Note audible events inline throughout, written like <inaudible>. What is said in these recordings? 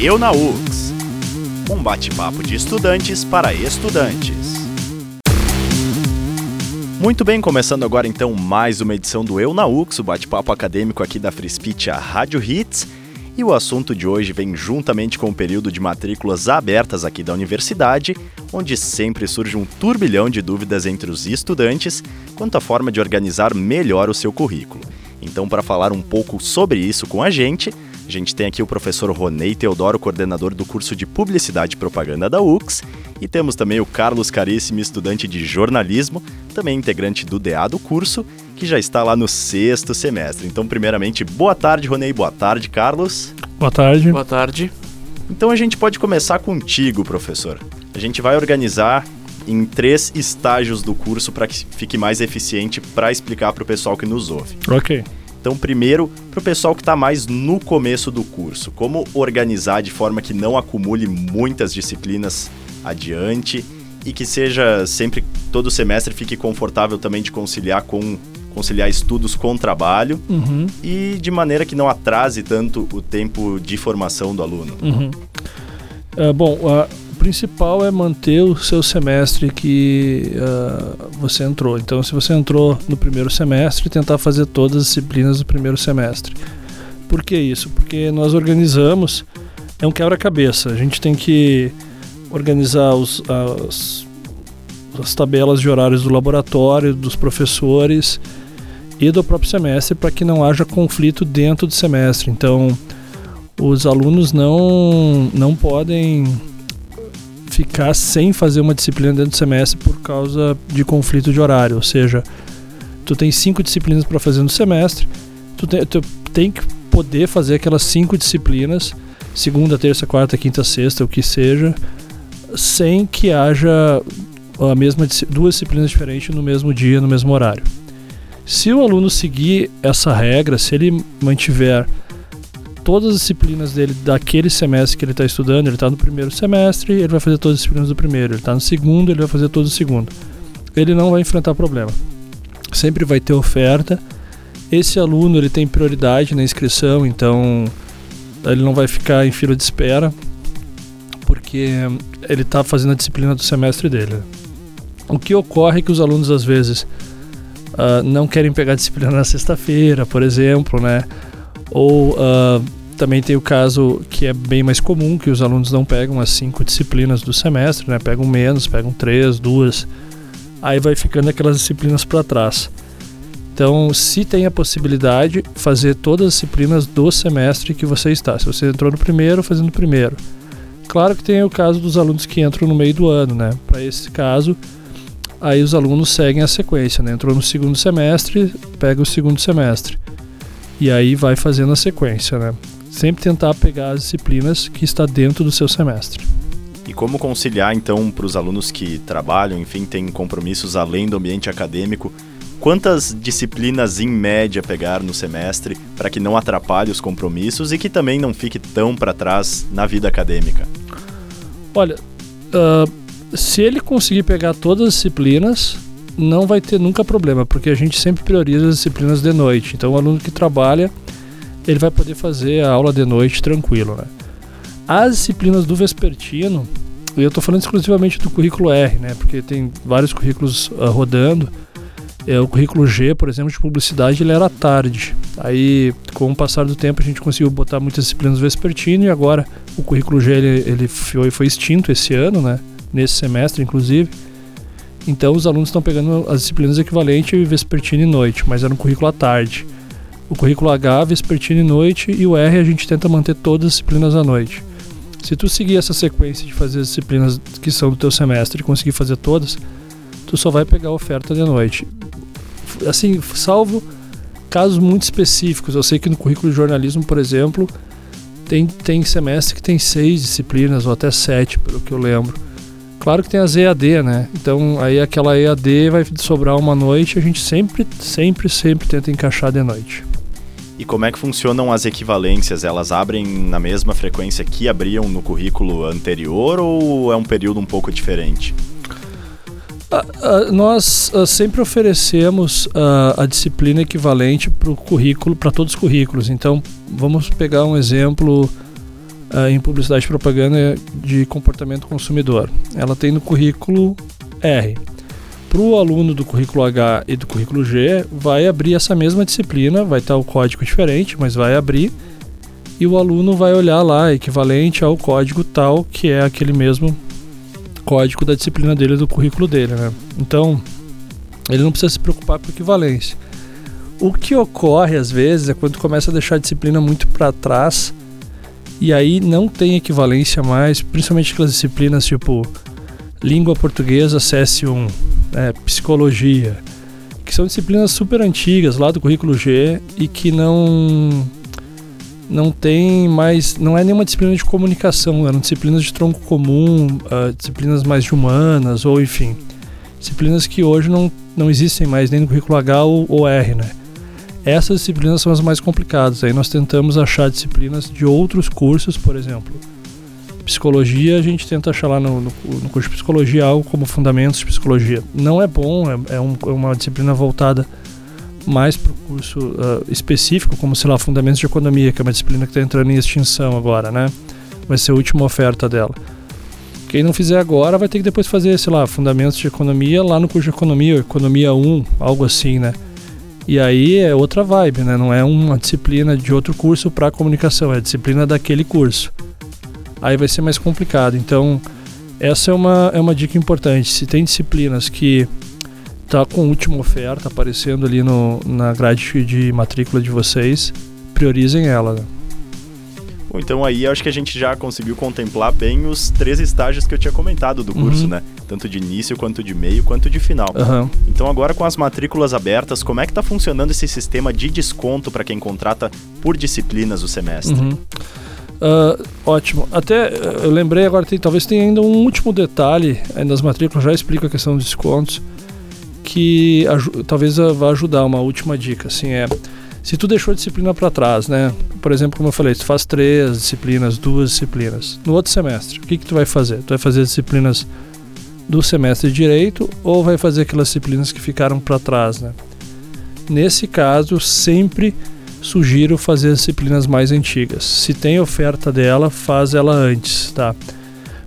Eu na UX. Um bate-papo de estudantes para estudantes. Muito bem, começando agora então mais uma edição do Eu na UX, o bate-papo acadêmico aqui da a Rádio Hits. E o assunto de hoje vem juntamente com o período de matrículas abertas aqui da universidade, onde sempre surge um turbilhão de dúvidas entre os estudantes quanto à forma de organizar melhor o seu currículo. Então, para falar um pouco sobre isso com a gente, a gente tem aqui o professor Ronei Teodoro, coordenador do curso de Publicidade e Propaganda da UX, e temos também o Carlos Caríssimo, estudante de jornalismo, também integrante do DA do curso, que já está lá no sexto semestre. Então, primeiramente, boa tarde, Ronei, boa tarde, Carlos. Boa tarde. Boa tarde. Então a gente pode começar contigo, professor. A gente vai organizar em três estágios do curso para que fique mais eficiente para explicar para o pessoal que nos ouve. Ok. Então, primeiro, para o pessoal que está mais no começo do curso, como organizar de forma que não acumule muitas disciplinas adiante e que seja sempre, todo semestre, fique confortável também de conciliar com conciliar estudos com trabalho Uhum. e de maneira que não atrase tanto o tempo de formação do aluno. Uhum. Ah, bom, o principal é manter o seu semestre que ah, você entrou. Então, se você entrou no primeiro semestre, tentar fazer todas as disciplinas do primeiro semestre. Por que isso? Porque nós organizamos, é um quebra-cabeça. A gente tem que organizar os, as, as tabelas de horários do laboratório, dos professores e do próprio semestre para que não haja conflito dentro do semestre. Então, os alunos não, não podem ficar sem fazer uma disciplina dentro do semestre por causa de conflito de horário. Ou seja, tu tem cinco disciplinas para fazer no semestre, tu tem, tu tem que poder fazer aquelas cinco disciplinas, segunda, terça, quarta, quinta, sexta, o que seja, sem que haja a mesma duas disciplinas diferentes no mesmo dia, no mesmo horário. Se o aluno seguir essa regra, se ele mantiver todas as disciplinas dele daquele semestre que ele está estudando, ele está no primeiro semestre, ele vai fazer todas as disciplinas do primeiro, ele está no segundo, ele vai fazer todas do segundo. Ele não vai enfrentar problema. Sempre vai ter oferta. Esse aluno ele tem prioridade na inscrição, então ele não vai ficar em fila de espera, porque ele está fazendo a disciplina do semestre dele. O que ocorre é que os alunos às vezes ah, não querem pegar disciplina na sexta-feira, por exemplo, né? Ou ah, também tem o caso que é bem mais comum, que os alunos não pegam as cinco disciplinas do semestre, né? Pegam menos, pegam três, duas. Aí vai ficando aquelas disciplinas para trás. Então, se tem a possibilidade, fazer todas as disciplinas do semestre que você está. Se você entrou no primeiro, fazendo o primeiro. Claro que tem o caso dos alunos que entram no meio do ano, né? Para esse caso, aí os alunos seguem a sequência, né? Entrou no segundo semestre, pega o segundo semestre. E aí vai fazendo a sequência, né? Sempre tentar pegar as disciplinas que está dentro do seu semestre. E como conciliar, então, para os alunos que trabalham, enfim, têm compromissos além do ambiente acadêmico, quantas disciplinas em média pegar no semestre para que não atrapalhe os compromissos e que também não fique tão para trás na vida acadêmica? Olha, ah, se ele conseguir pegar todas as disciplinas, não vai ter nunca problema, porque a gente sempre prioriza as disciplinas de noite. Então, o aluno que trabalha, ele vai poder fazer a aula de noite tranquilo, né? As disciplinas do vespertino, e eu estou falando exclusivamente do currículo R, né? Porque tem vários currículos ah, rodando. É, o currículo G, por exemplo, de publicidade, ele era tarde. Aí, com o passar do tempo, a gente conseguiu botar muitas disciplinas vespertino e agora o currículo G ele, ele foi, foi extinto esse ano, né? Nesse semestre, inclusive. Então, os alunos estão pegando as disciplinas equivalentes vespertino e noite, mas era um currículo à tarde. O currículo H, vespertino e noite, e o R a gente tenta manter todas as disciplinas à noite. Se tu seguir essa sequência de fazer as disciplinas que são do teu semestre e conseguir fazer todas, tu só vai pegar a oferta de noite. Assim, salvo casos muito específicos. Eu sei que no currículo de jornalismo, por exemplo, tem, tem semestre que tem seis disciplinas, ou até sete, pelo que eu lembro. Claro que tem as EAD, né? Então aí aquela EAD vai sobrar uma noite, a gente sempre, sempre, sempre tenta encaixar de noite. E como é que funcionam as equivalências? Elas abrem na mesma frequência que abriam no currículo anterior ou é um período um pouco diferente? Ah, ah, nós ah, sempre oferecemos a disciplina equivalente para o currículo, para todos os currículos. Então, vamos pegar um exemplo. uh, em publicidade e propaganda de comportamento consumidor. Ela tem no currículo R. Para o aluno do currículo H e do currículo G, vai abrir essa mesma disciplina, vai estar o código diferente, mas vai abrir, e o aluno vai olhar lá, equivalente ao código tal, que é aquele mesmo código da disciplina dele, do currículo dele. Né? Então, ele não precisa se preocupar com equivalência. O que ocorre às vezes é quando começa a deixar a disciplina muito para trás e aí não tem equivalência mais, principalmente aquelas disciplinas tipo língua portuguesa CS1, é, psicologia, que são disciplinas super antigas lá do currículo G e que não não tem mais, não é nenhuma disciplina de comunicação, eram disciplinas de tronco comum, uh, disciplinas mais humanas ou enfim, disciplinas que hoje não, não existem mais nem no currículo H ou, ou R, né? Essas disciplinas são as mais complicadas. Aí nós tentamos achar disciplinas de outros cursos, por exemplo. Psicologia, a gente tenta achar lá no, no, no curso de psicologia algo como fundamentos de psicologia. Não é bom, é, é, um, é uma disciplina voltada mais para o curso uh, específico, como sei lá, fundamentos de economia, que é uma disciplina que está entrando em extinção agora, né? Vai ser a última oferta dela. Quem não fizer agora vai ter que depois fazer, sei lá, fundamentos de economia lá no curso de economia, economia 1, algo assim, né? E aí é outra vibe, né? Não é uma disciplina de outro curso para comunicação, é a disciplina daquele curso. Aí vai ser mais complicado. Então, essa é uma, é uma dica importante. Se tem disciplinas que tá com última oferta aparecendo ali no, na grade de matrícula de vocês, priorizem ela. Né? Bom, então aí acho que a gente já conseguiu contemplar bem os três estágios que eu tinha comentado do curso, uhum. né? Tanto de início, quanto de meio, quanto de final. Uhum. Então agora com as matrículas abertas, como é que está funcionando esse sistema de desconto para quem contrata por disciplinas o semestre? Uhum. Uh, ótimo. Até uh, eu lembrei agora, tem, talvez tenha ainda um último detalhe aí nas matrículas, já explica a questão dos descontos, que talvez vá ajudar, uma última dica, assim, é se tu deixou a disciplina para trás, né? Por exemplo, como eu falei, tu faz três disciplinas, duas disciplinas. No outro semestre, o que que tu vai fazer? Tu vai fazer as disciplinas do semestre de direito ou vai fazer aquelas disciplinas que ficaram para trás, né? Nesse caso, sempre sugiro fazer as disciplinas mais antigas. Se tem oferta dela, faz ela antes, tá?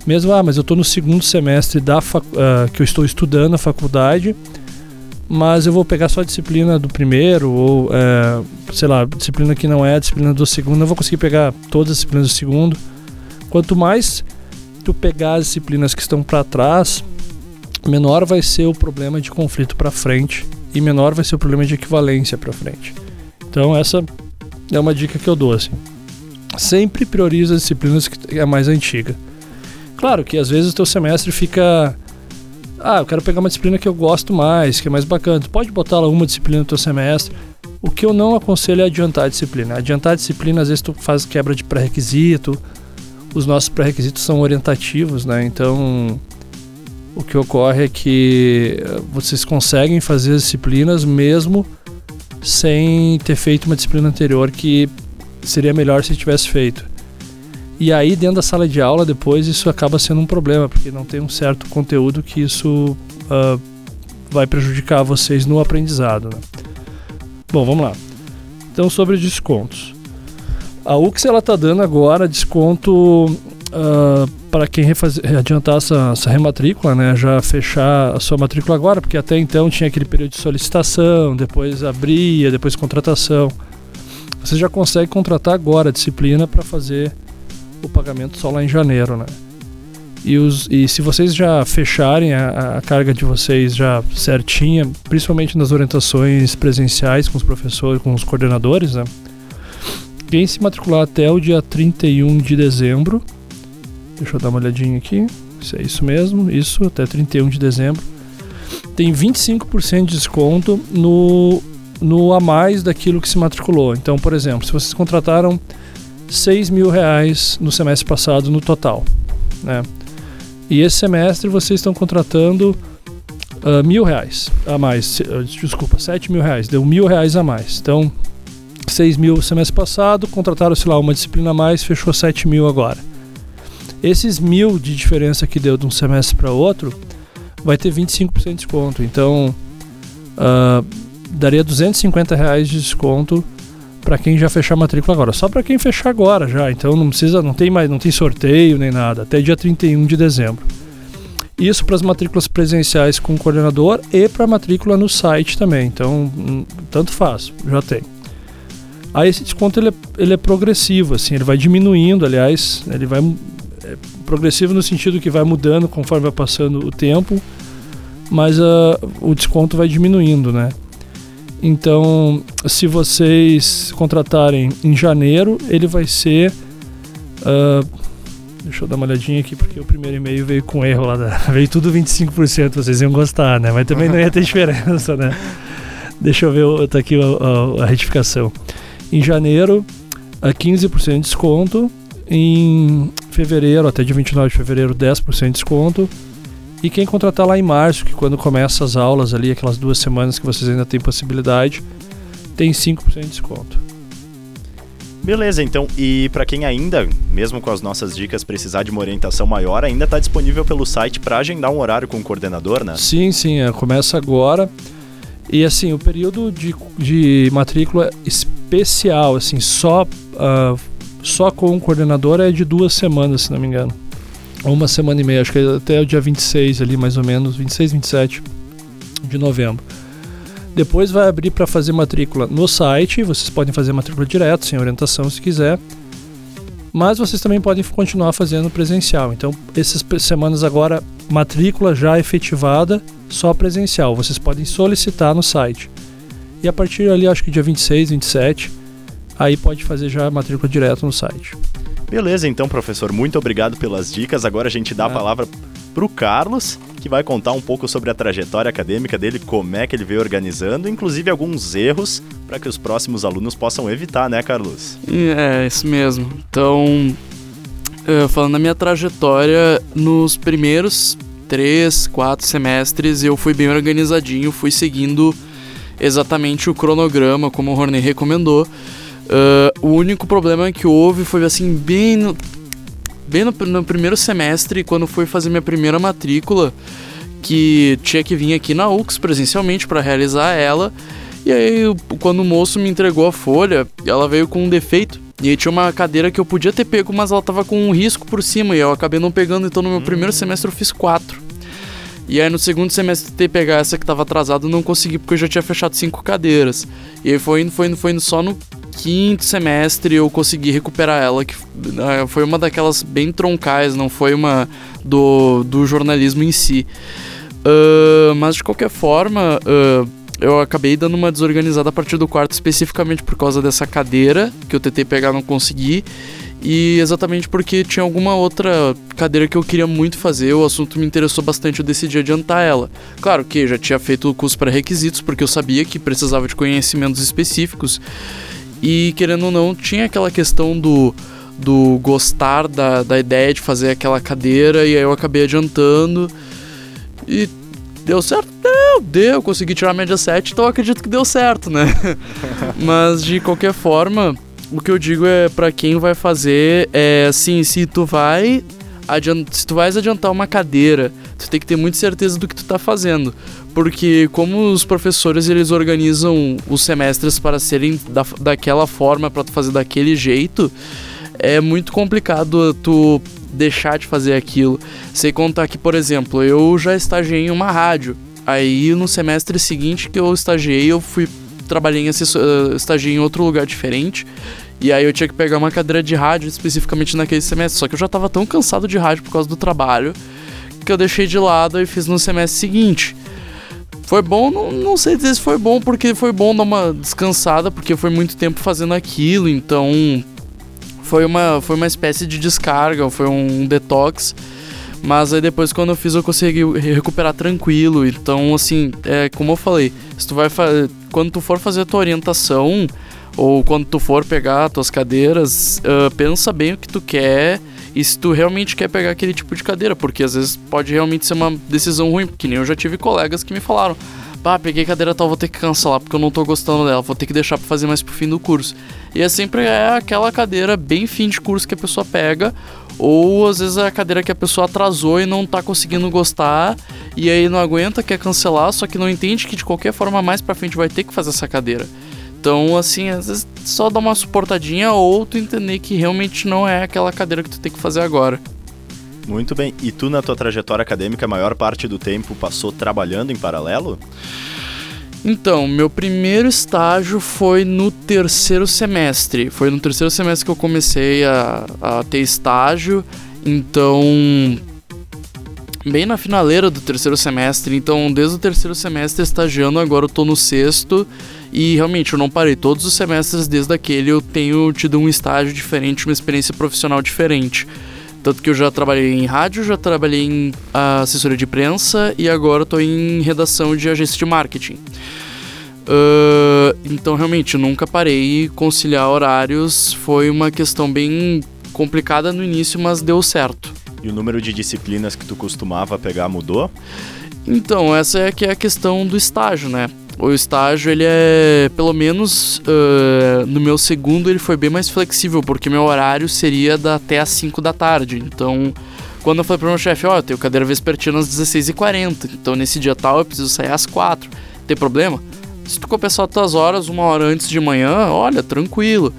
Mesmo, ah, mas eu estou no segundo semestre da uh, que eu estou estudando a faculdade, mas eu vou pegar só a disciplina do primeiro, ou é, sei lá, disciplina que não é a disciplina do segundo, eu vou conseguir pegar todas as disciplinas do segundo. Quanto mais tu pegar as disciplinas que estão para trás, menor vai ser o problema de conflito para frente e menor vai ser o problema de equivalência para frente. Então essa é uma dica que eu dou assim. Sempre prioriza as disciplinas que é mais antiga. Claro que às vezes o teu semestre fica ah, eu quero pegar uma disciplina que eu gosto mais, que é mais bacana. Tu pode botar lá uma disciplina no teu semestre. O que eu não aconselho é adiantar a disciplina. Adiantar a disciplina, às vezes tu faz quebra de pré-requisito. Os nossos pré-requisitos são orientativos, né? Então, o que ocorre é que eh, vocês conseguem fazer as disciplinas mesmo sem ter feito uma disciplina anterior que seria melhor se tivesse feito. E aí, dentro da sala de aula, depois isso acaba sendo um problema, porque não tem um certo conteúdo que isso uh, vai prejudicar vocês no aprendizado. Né? Bom, vamos lá. Então, sobre descontos. A UX ela está dando agora desconto uh, para quem refazer, adiantar essa, essa, rematrícula, né? Já fechar a sua matrícula agora, porque até então tinha aquele período de solicitação, depois abria, depois contratação. Você já consegue contratar agora a disciplina para fazer o pagamento só lá em janeiro, né? E, os, e se vocês já fecharem a, a, carga de vocês já certinha, principalmente nas orientações presenciais com os professores, com os coordenadores, né? Quem se matricular até o dia 31 de dezembro, deixa eu dar uma olhadinha aqui, se é isso mesmo, isso, até 31 de dezembro, tem 25% de desconto no, no a mais daquilo que se matriculou. Então, por exemplo, se vocês contrataram 6 mil reais no semestre passado no total. Né? E esse semestre vocês estão contratando uh, mil reais a mais. Uh, desculpa, 7 mil reais. Deu mil reais a mais. Então, 6 mil semestre passado, contrataram, sei lá, uma disciplina a mais, fechou 7 mil agora. Esses mil de diferença que deu de um semestre para outro, vai ter 25% de desconto. Então, uh, daria 250 reais de desconto para quem já fechar a matrícula agora. Só para quem fechar agora já. Então não precisa, não tem mais, não tem sorteio nem nada. Até dia 31 de dezembro. Isso para as matrículas presenciais com o coordenador e para a matrícula no site também. Então, hum, tanto faz, já tem. Aí esse desconto ele é, ele é progressivo, assim, ele vai diminuindo, aliás, ele vai progressivo no sentido que vai mudando conforme vai passando o tempo, mas uh, o desconto vai diminuindo, né? Então, se vocês contratarem em janeiro, ele vai ser. Uh, deixa eu dar uma olhadinha aqui, porque o primeiro e-mail veio com erro lá. Da, <laughs> veio tudo 25%, vocês iam gostar, né? Mas também não ia ter <laughs> diferença, né? Deixa eu ver, tá aqui a, a, a retificação. Em janeiro, a 15% de desconto. Em fevereiro, até dia 29 de fevereiro, 10% de desconto. E quem contratar lá em março, que quando começa as aulas ali, aquelas duas semanas que vocês ainda têm possibilidade, tem 5% de desconto. Beleza, então, e para quem ainda, mesmo com as nossas dicas, precisar de uma orientação maior, ainda está disponível pelo site para agendar um horário com o coordenador, né? Sim, sim, é, começa agora. E assim, o período de, de matrícula especial, assim, só, uh, só com o coordenador é de duas semanas, se não me engano uma semana e meia, acho que é até o dia 26 ali, mais ou menos, 26, 27 de novembro. Depois vai abrir para fazer matrícula no site, vocês podem fazer matrícula direto, sem orientação se quiser. Mas vocês também podem continuar fazendo presencial. Então, essas semanas agora, matrícula já efetivada, só presencial. Vocês podem solicitar no site. E a partir ali, acho que dia 26, 27, aí pode fazer já a matrícula direto no site. Beleza, então, professor, muito obrigado pelas dicas. Agora a gente dá é. a palavra para o Carlos, que vai contar um pouco sobre a trajetória acadêmica dele, como é que ele veio organizando, inclusive alguns erros para que os próximos alunos possam evitar, né, Carlos? É, isso mesmo. Então, eh, falando da minha trajetória, nos primeiros três, quatro semestres eu fui bem organizadinho, fui seguindo exatamente o cronograma, como o Horney recomendou. Uh, o único problema que houve foi assim, bem no, bem no, no primeiro semestre, quando fui fazer minha primeira matrícula, que tinha que vir aqui na UX presencialmente para realizar ela. E aí, quando o moço me entregou a folha, ela veio com um defeito. E aí tinha uma cadeira que eu podia ter pego, mas ela tava com um risco por cima. E eu acabei não pegando, então no meu hum. primeiro semestre eu fiz quatro. E aí no segundo semestre tentei pegar essa que tava atrasada, não consegui porque eu já tinha fechado cinco cadeiras. E aí foi indo, foi indo, foi indo só no quinto semestre eu consegui recuperar ela, que foi uma daquelas bem troncais, não foi uma do, do jornalismo em si. Uh, mas de qualquer forma, uh, eu acabei dando uma desorganizada a partir do quarto, especificamente por causa dessa cadeira que eu tentei pegar não consegui. E exatamente porque tinha alguma outra cadeira que eu queria muito fazer, o assunto me interessou bastante, eu decidi adiantar ela. Claro que já tinha feito o curso pré-requisitos, porque eu sabia que precisava de conhecimentos específicos. E querendo ou não, tinha aquela questão do, do gostar da, da ideia de fazer aquela cadeira, e aí eu acabei adiantando. E deu certo? Deu, deu, consegui tirar a média 7, então acredito que deu certo, né? <laughs> Mas de qualquer forma, o que eu digo é para quem vai fazer é assim, se tu vai se tu vais adiantar uma cadeira, tu tem que ter muita certeza do que tu tá fazendo. Porque como os professores eles organizam os semestres para serem da, daquela forma, para tu fazer daquele jeito, é muito complicado tu deixar de fazer aquilo. Sem contar que, por exemplo, eu já estagiei em uma rádio. Aí no semestre seguinte que eu estagiei, eu fui trabalhei em assessor, uh, estagiei em outro lugar diferente e aí eu tinha que pegar uma cadeira de rádio especificamente naquele semestre. Só que eu já tava tão cansado de rádio por causa do trabalho que eu deixei de lado e fiz no semestre seguinte. Foi bom, não, não sei dizer se foi bom, porque foi bom dar uma descansada, porque foi muito tempo fazendo aquilo, então foi uma, foi uma espécie de descarga, foi um detox. Mas aí depois quando eu fiz eu consegui recuperar tranquilo. Então, assim, é como eu falei, se tu vai quando tu for fazer a tua orientação, ou quando tu for pegar tuas cadeiras, uh, pensa bem o que tu quer e se tu realmente quer pegar aquele tipo de cadeira, porque às vezes pode realmente ser uma decisão ruim, porque nem eu já tive colegas que me falaram, pá, peguei cadeira tal, vou ter que cancelar porque eu não tô gostando dela, vou ter que deixar pra fazer mais pro fim do curso. E é sempre é aquela cadeira bem fim de curso que a pessoa pega, ou às vezes é a cadeira que a pessoa atrasou e não tá conseguindo gostar, e aí não aguenta, quer cancelar, só que não entende que de qualquer forma mais pra frente vai ter que fazer essa cadeira. Então, assim, às vezes só dá uma suportadinha ou tu entender que realmente não é aquela cadeira que tu tem que fazer agora. Muito bem. E tu, na tua trajetória acadêmica, a maior parte do tempo passou trabalhando em paralelo? Então, meu primeiro estágio foi no terceiro semestre. Foi no terceiro semestre que eu comecei a, a ter estágio. Então, bem na finaleira do terceiro semestre. Então, desde o terceiro semestre estagiando, agora eu tô no sexto. E realmente eu não parei. Todos os semestres desde aquele eu tenho tido um estágio diferente, uma experiência profissional diferente. Tanto que eu já trabalhei em rádio, já trabalhei em assessoria de imprensa e agora estou em redação de agência de marketing. Uh, então, realmente, nunca parei. Conciliar horários foi uma questão bem complicada no início, mas deu certo. E o número de disciplinas que tu costumava pegar mudou? Então, essa é que é a questão do estágio, né? O estágio, ele é, pelo menos uh, no meu segundo, ele foi bem mais flexível, porque meu horário seria da, até às 5 da tarde. Então, quando eu falei pro meu chefe, ó, oh, eu tenho cadeira vespertina às 16h40, então nesse dia tal eu preciso sair às 4. Tem problema? Se tu compensar as tuas horas uma hora antes de manhã, olha, tranquilo.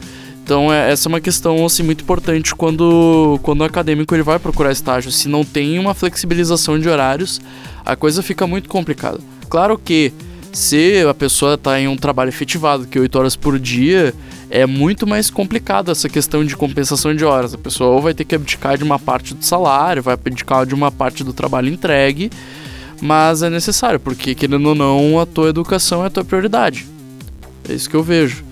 Então é, essa é uma questão assim muito importante quando, quando o acadêmico ele vai procurar estágio. Se não tem uma flexibilização de horários, a coisa fica muito complicada. Claro que se a pessoa está em um trabalho efetivado, que 8 horas por dia, é muito mais complicado essa questão de compensação de horas. A pessoa ou vai ter que abdicar de uma parte do salário, vai abdicar de uma parte do trabalho entregue, mas é necessário, porque querendo ou não, a tua educação é a tua prioridade. É isso que eu vejo.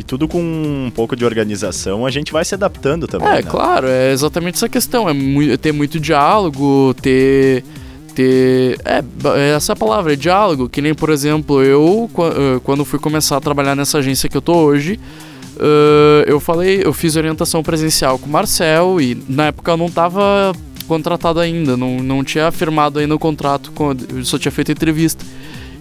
E tudo com um pouco de organização, a gente vai se adaptando também. É, né? claro, é exatamente essa questão. É, é ter muito diálogo, ter ter. É, é, essa palavra, é diálogo. Que nem, por exemplo, eu, quando fui começar a trabalhar nessa agência que eu tô hoje, uh, eu falei, eu fiz orientação presencial com o Marcel e na época eu não tava contratado ainda, não, não tinha firmado ainda o contrato, com, eu só tinha feito entrevista.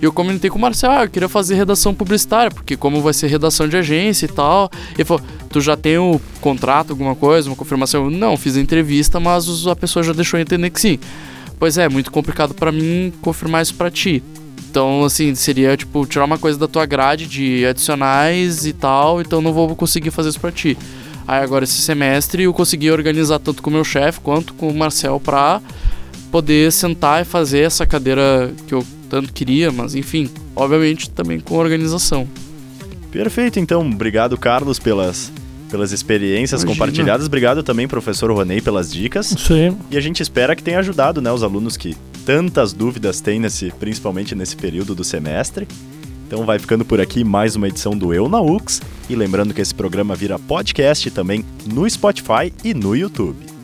E eu comentei com o Marcel, ah, eu queria fazer redação publicitária, porque como vai ser redação de agência e tal. Ele falou, tu já tem o contrato, alguma coisa, uma confirmação? Eu, não, fiz a entrevista, mas a pessoa já deixou entender que sim. Pois é, muito complicado para mim confirmar isso para ti. Então, assim, seria tipo tirar uma coisa da tua grade de adicionais e tal, então não vou conseguir fazer isso para ti. Aí agora esse semestre eu consegui organizar tanto com o meu chefe quanto com o Marcel pra poder sentar e fazer essa cadeira que eu tanto queria, mas enfim, obviamente também com organização. Perfeito, então, obrigado Carlos pelas pelas experiências Imagina. compartilhadas. Obrigado também, professor Ronei, pelas dicas. Sim. E a gente espera que tenha ajudado né, os alunos que tantas dúvidas têm, nesse, principalmente nesse período do semestre. Então vai ficando por aqui mais uma edição do Eu na UX. E lembrando que esse programa vira podcast também no Spotify e no YouTube.